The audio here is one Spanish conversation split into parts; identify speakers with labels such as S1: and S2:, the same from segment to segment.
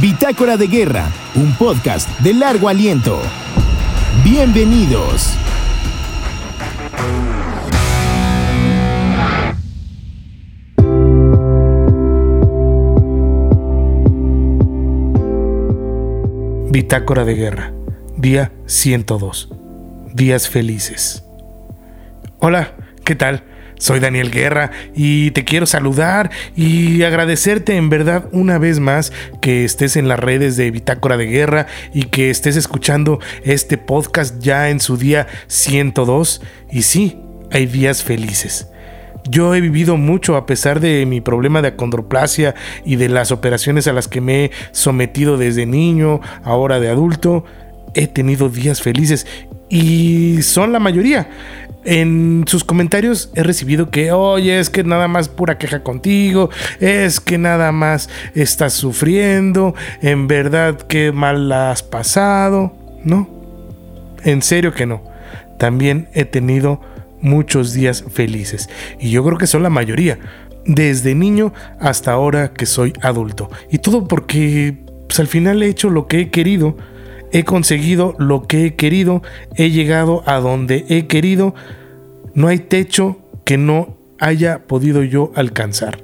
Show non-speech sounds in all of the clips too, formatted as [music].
S1: Bitácora de Guerra, un podcast de largo aliento. Bienvenidos.
S2: Bitácora de Guerra, día 102. Días felices. Hola, ¿qué tal? Soy Daniel Guerra y te quiero saludar y agradecerte en verdad una vez más que estés en las redes de Bitácora de Guerra y que estés escuchando este podcast ya en su día 102. Y sí, hay días felices. Yo he vivido mucho a pesar de mi problema de acondroplasia y de las operaciones a las que me he sometido desde niño, ahora de adulto. He tenido días felices y son la mayoría. En sus comentarios he recibido que, oye, es que nada más pura queja contigo, es que nada más estás sufriendo, en verdad que mal la has pasado. No, en serio que no. También he tenido muchos días felices. Y yo creo que son la mayoría. Desde niño hasta ahora que soy adulto. Y todo porque pues, al final he hecho lo que he querido. He conseguido lo que he querido. He llegado a donde he querido. No hay techo que no haya podido yo alcanzar.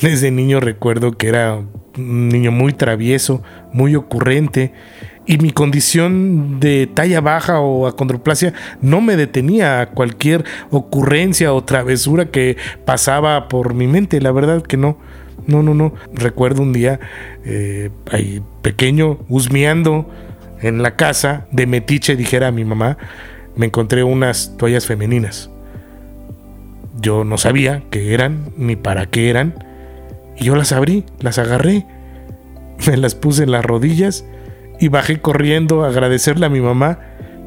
S2: Desde niño recuerdo que era un niño muy travieso, muy ocurrente y mi condición de talla baja o acondroplasia no me detenía a cualquier ocurrencia o travesura que pasaba por mi mente. La verdad que no. No, no, no. Recuerdo un día eh, ahí pequeño, husmeando en la casa de metiche, dijera a mi mamá, me encontré unas toallas femeninas. Yo no sabía qué eran ni para qué eran. Y yo las abrí, las agarré, [laughs] me las puse en las rodillas y bajé corriendo a agradecerle a mi mamá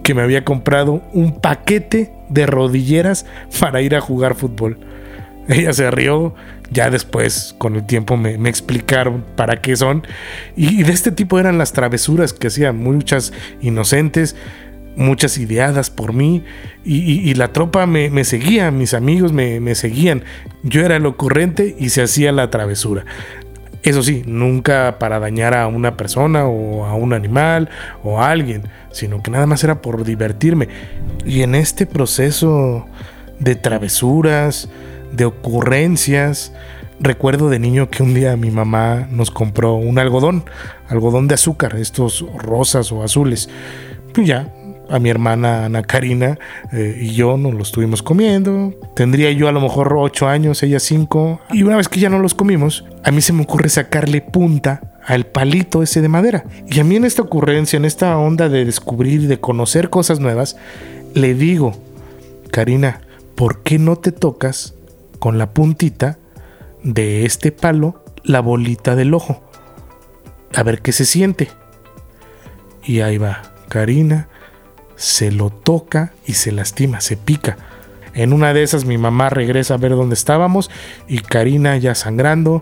S2: que me había comprado un paquete de rodilleras para ir a jugar fútbol. [laughs] Ella se rió, ya después con el tiempo me, explicaron para qué son. Y, de este tipo eran las travesuras que hacían, muchas inocentes, muchas ideadas por mí. Y, la tropa me, seguía, mis amigos me, me seguían. Yo era el ocurrente y se hacía la travesura. Eso sí, nunca para dañar a una persona o a un animal o a alguien, sino que nada más era por divertirme. Y en este proceso de travesuras, de ocurrencias, recuerdo de niño que un día mi mamá nos compró un algodón, algodón de azúcar, estos rosas o azules. Pues ya, a mi hermana Ana Karina eh, y yo nos los estuvimos comiendo. Tendría yo a lo mejor 8 años, ella 5. Y una vez que ya no los comimos, a mí se me ocurre sacarle punta al palito ese de madera. Y a mí en esta ocurrencia, en esta onda de descubrir, de conocer cosas nuevas, le digo, Karina, ¿por qué no te tocas con la puntita de este palo la bolita del ojo? A ver qué se siente. Y ahí va, Karina se lo toca y se lastima, se pica. En una de esas mi mamá regresa a ver dónde estábamos y Karina ya sangrando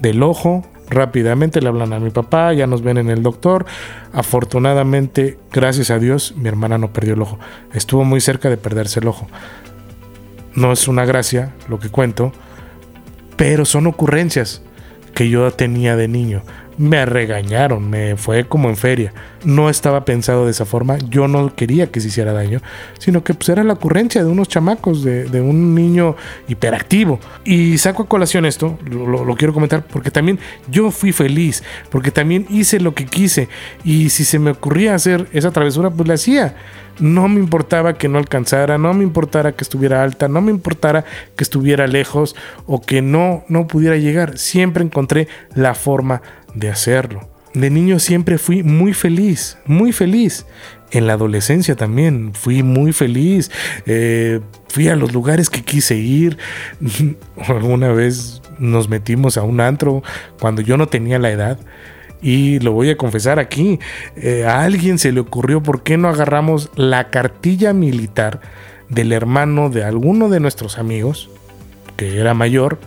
S2: del ojo. Rápidamente le hablan a mi papá, ya nos ven en el doctor. Afortunadamente, gracias a Dios, mi hermana no perdió el ojo. Estuvo muy cerca de perderse el ojo. No es una gracia lo que cuento, pero son ocurrencias que yo tenía de niño me regañaron, me fue como en feria. No estaba pensado de esa forma, yo no quería que se hiciera daño, sino que pues era la ocurrencia de unos chamacos, de, un niño hiperactivo. Y saco a colación esto, lo, lo, quiero comentar, porque también yo fui feliz, porque también hice lo que quise, y si se me ocurría hacer esa travesura, pues la hacía. No me importaba que no alcanzara, no me importara que estuviera alta, no me importara que estuviera lejos o que no, no pudiera llegar. Siempre encontré la forma de hacerlo. De niño siempre fui muy feliz, muy feliz. En la adolescencia también fui muy feliz. Eh, fui a los lugares que quise ir. [laughs] Alguna vez nos metimos a un antro cuando yo no tenía la edad Y lo voy a confesar aquí, eh, a alguien se le ocurrió por qué no agarramos la cartilla militar del hermano de alguno de nuestros amigos, que era mayor,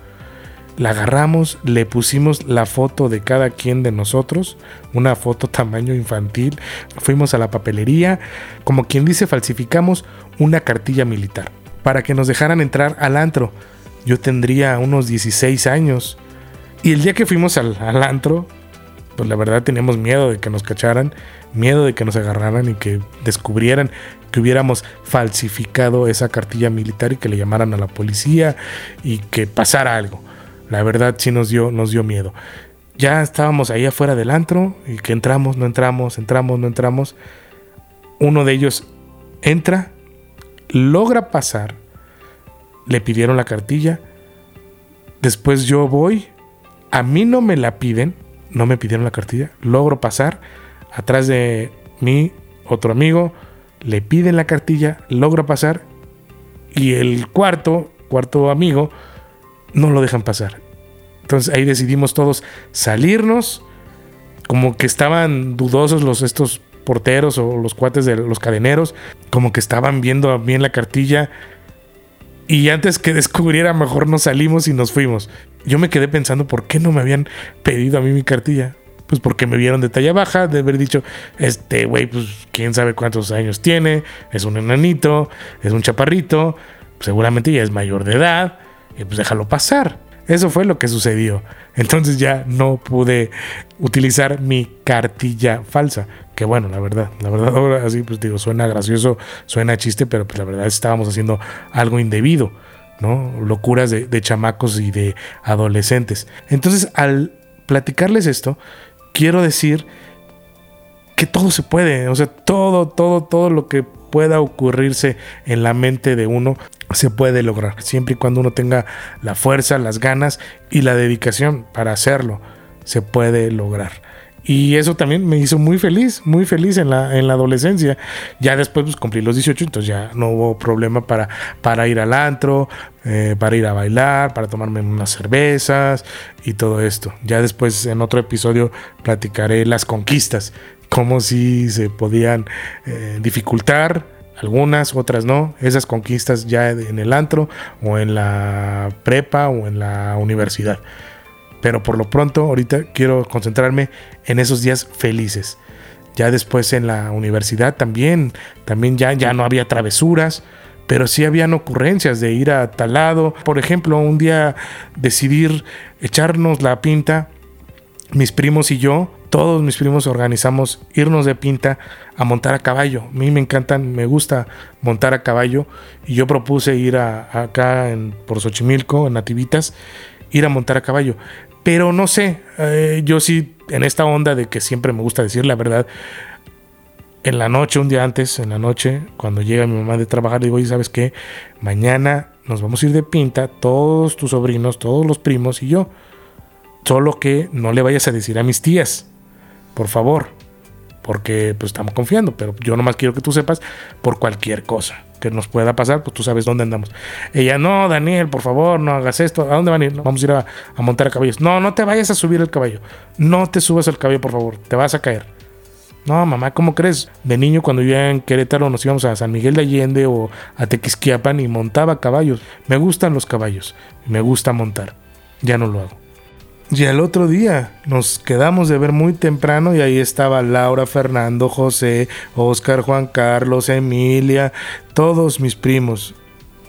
S2: la agarramos, le pusimos la foto de cada quien de nosotros, una foto [laughs] tamaño infantil, fuimos a la papelería, como quien dice, falsificamos una cartilla militar para que nos dejaran entrar al antro. Yo tendría unos 16 años. Y el día que fuimos al, al antro, pues la verdad teníamos miedo de que nos cacharan, miedo de que nos agarraran y que descubrieran que hubiéramos falsificado esa cartilla militar y que le llamaran a la policía y que pasara algo. La verdad sí nos dio, nos dio miedo. Ya estábamos ahí afuera del antro y que entramos, no entramos, entramos, no entramos. Uno de ellos entra, logra pasar, le pidieron la cartilla. Después yo voy, a mí no me la piden, no me pidieron la cartilla, logro pasar. Atrás de mí, otro amigo, le piden la cartilla, logro pasar. Y el cuarto, cuarto amigo, no lo dejan pasar. Entonces ahí decidimos todos salirnos, como que estaban dudosos los estos porteros o los cuates de los cadeneros, como que estaban viendo bien la cartilla y antes que [laughs] descubriera mejor nos salimos y nos fuimos. Yo me quedé pensando por qué no me habían pedido a mí mi cartilla. Pues porque me vieron de talla baja, de haber dicho, este güey, pues quién sabe cuántos años tiene, es un enanito, es un chaparrito, seguramente ya es mayor de edad, y pues déjalo pasar. Eso fue lo que sucedió. Entonces ya no pude utilizar mi cartilla falsa. Que bueno, la verdad, la verdad [laughs] ahora así pues digo, suena gracioso, suena chiste, pero pues la verdad estábamos haciendo algo indebido, ¿no? Locuras de, de chamacos y de adolescentes. Entonces al platicarles esto, quiero decir que todo se puede, o sea, todo, todo, todo lo que pueda ocurrirse en la mente de uno se puede lograr, siempre y cuando uno tenga la fuerza, las ganas y la dedicación para hacerlo, se puede lograr. Y eso también me hizo muy feliz, muy feliz en la, en la adolescencia. Ya después pues, cumplí los 18, entonces ya no hubo problema para, para ir al antro, eh, para ir a bailar, para tomarme unas cervezas y todo esto. Ya después en otro episodio platicaré las conquistas, cómo si se podían eh, dificultar algunas, otras no. Esas conquistas ya en el antro o en la prepa o en la universidad. Pero por lo pronto, ahorita quiero concentrarme en esos días felices. Ya después en la universidad también, también ya, ya no había travesuras, pero sí habían ocurrencias de ir a tal lado. Por ejemplo, un día decidir echarnos la pinta, mis primos y yo, todos mis primos organizamos irnos de pinta a montar a caballo. A mí me encantan, me gusta montar a caballo y yo propuse ir a, acá en, por Xochimilco, en Nativitas, ir a montar a caballo. Pero no sé, eh, yo sí, en esta onda de que siempre me gusta decir la verdad, en la noche, un día antes, en la noche, cuando llega mi mamá de trabajar, digo, oye, ¿sabes qué? Mañana nos vamos a ir de pinta, todos tus sobrinos, todos los primos y yo. Solo que no le vayas a decir a mis tías por favor, porque pues estamos confiando, pero yo nomás quiero que tú sepas por cualquier cosa que nos pueda pasar, pues tú sabes dónde andamos. Ella, no, Daniel, por favor, no hagas esto. ¿A dónde van a ir? vamos a ir a, montar a caballos. No, no te vayas a subir el caballo. No te subas al caballo, por favor, te vas a caer. No, mamá, ¿cómo crees? De niño, cuando vivía en Querétaro, nos íbamos a San Miguel de Allende o a Tequisquiapan y montaba caballos. Me gustan los caballos, me gusta montar. Ya no lo hago. Y al otro día nos quedamos de ver muy temprano y ahí estaba Laura, Fernando, José, Oscar, Juan Carlos, Emilia, todos mis primos.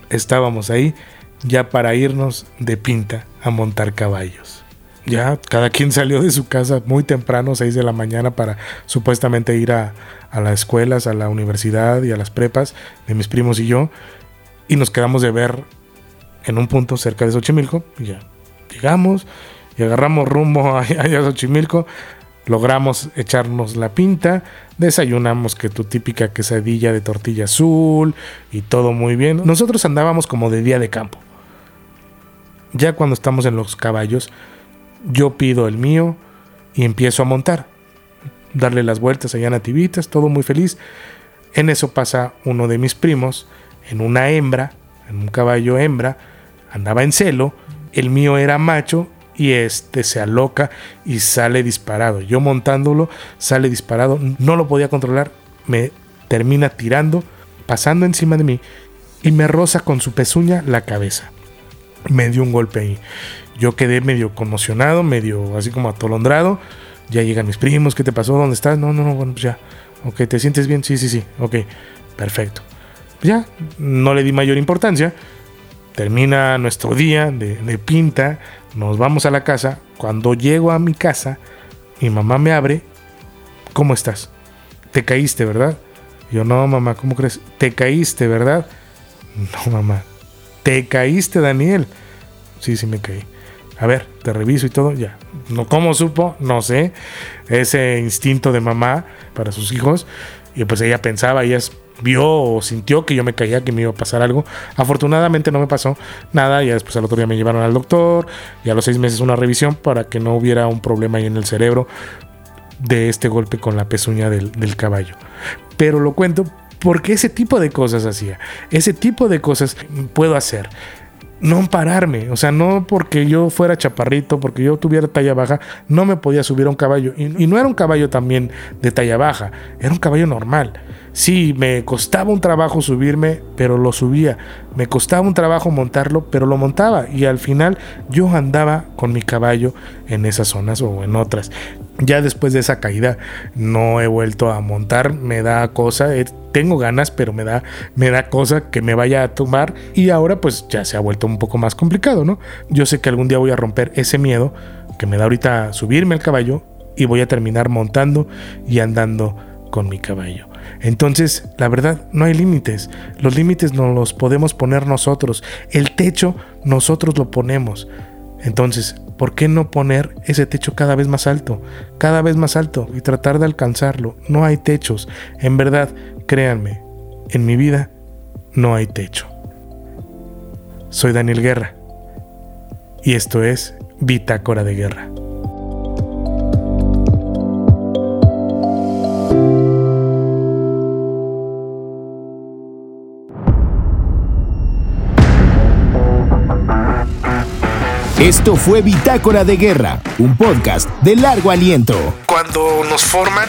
S2: Estábamos ahí ya para irnos de pinta a montar caballos. Ya cada quien salió de su casa muy temprano, 6 de la mañana, para supuestamente ir a, las escuelas, a la universidad y a las prepas de mis primos y yo. Y nos quedamos de ver en un punto cerca de Xochimilco. Y ya llegamos y agarramos rumbo a, [laughs] a Xochimilco. Logramos echarnos la pinta, desayunamos que tu típica quesadilla de tortilla azul y todo muy bien. Nosotros andábamos como de día de campo. Ya cuando estamos en los caballos, yo pido el mío y empiezo a montar. Darle las vueltas allá Nativitas, todo muy feliz. En eso pasa uno de mis primos en una hembra, en un caballo hembra, andaba en celo, el mío era macho y este se aloca y sale disparado. Yo montándolo, sale disparado, no lo podía controlar, me termina tirando, pasando encima de mí y me roza con su pezuña la cabeza. Me dio un golpe ahí. Yo quedé medio conmocionado, medio así como atolondrado. Ya llegan mis primos, ¿qué te pasó? ¿Dónde estás? No, no, no, bueno, pues ya. Ok, ¿te sientes bien? Sí, sí, sí. Ok, perfecto. Ya, no le di mayor importancia. Termina nuestro día de, de pinta, nos vamos a la casa. Cuando llego a mi casa, mi mamá me abre. ¿Cómo estás? Te caíste, ¿verdad? Yo, no, mamá, ¿cómo crees? Te caíste, ¿verdad? [laughs] No, mamá. Te caíste, Daniel. Sí, sí me caí. A ver, te reviso y todo, ya. No, ¿Cómo supo? No sé. Ese instinto de mamá para sus hijos. Y pues ella pensaba, ella vio o sintió que yo me caía, que me iba a pasar algo. Afortunadamente no me pasó nada. Ya después al otro día me llevaron al doctor. Y a los seis meses una revisión para que no hubiera un problema ahí en el cerebro de este golpe con la pezuña del, del caballo. Pero lo cuento porque ese tipo de cosas hacía. Ese tipo de cosas puedo hacer no pararme, o sea, no porque yo fuera chaparrito, porque yo tuviera talla baja, no me podía subir a un caballo. Y, no era un caballo también de talla baja, era un caballo normal. Sí, me costaba un trabajo subirme, pero lo subía. Me costaba un trabajo montarlo, pero lo montaba. Y al final yo andaba con mi caballo en esas zonas o en otras. Ya después de esa caída no he vuelto a montar, me da cosa, tengo ganas, pero me da, me da cosa que me vaya a tumbar y ahora pues ya se ha vuelto un poco más complicado, ¿no? Yo sé que algún día voy a romper ese miedo que me da ahorita subirme al caballo y voy a terminar montando y andando con mi caballo. Entonces, la verdad, no hay límites. Los límites no los podemos poner nosotros. El techo nosotros lo ponemos. Entonces, ¿por qué no poner ese techo cada vez más alto? Cada vez más alto y tratar de alcanzarlo. No hay techos. En verdad, créanme, en mi vida no hay techo. Soy Daniel Guerra y esto es Bitácora de Guerra.
S1: Esto fue Bitácora de Guerra, un podcast de largo aliento.
S2: Cuando nos forman,